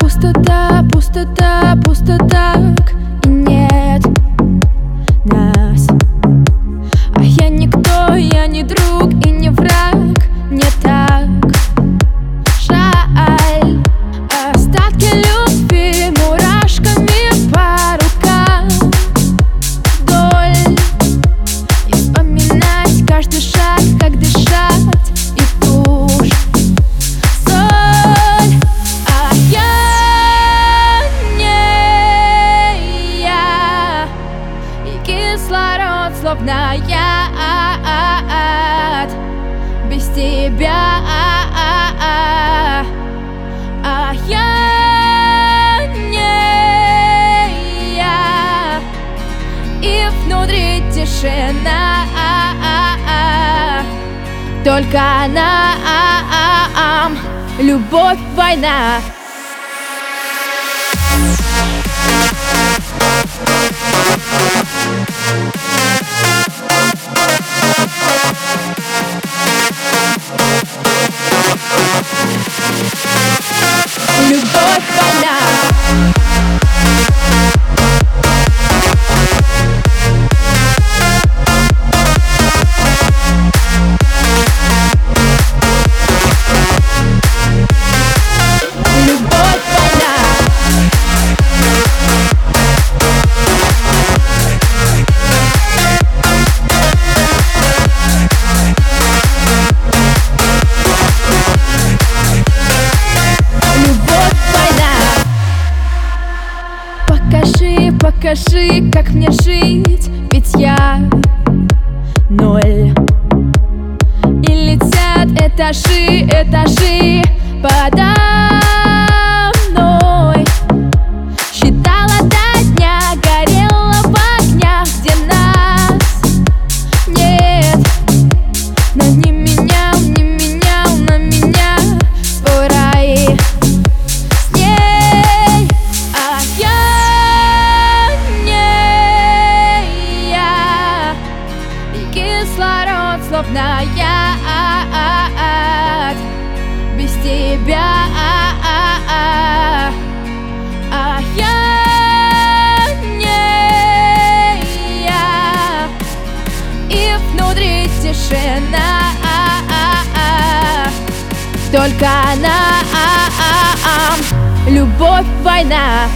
Пустота, пустота, пустота Кислород словно яд. Без тебя. А я не я. И внутри тишина. Только нам Любовь, война. Любовь, Покажи, как мне жить? Ведь я ноль. И летят этажи, этажи подо кислород словно яд. Без тебя. А я не я. И внутри тишина. Только нам Любовь, война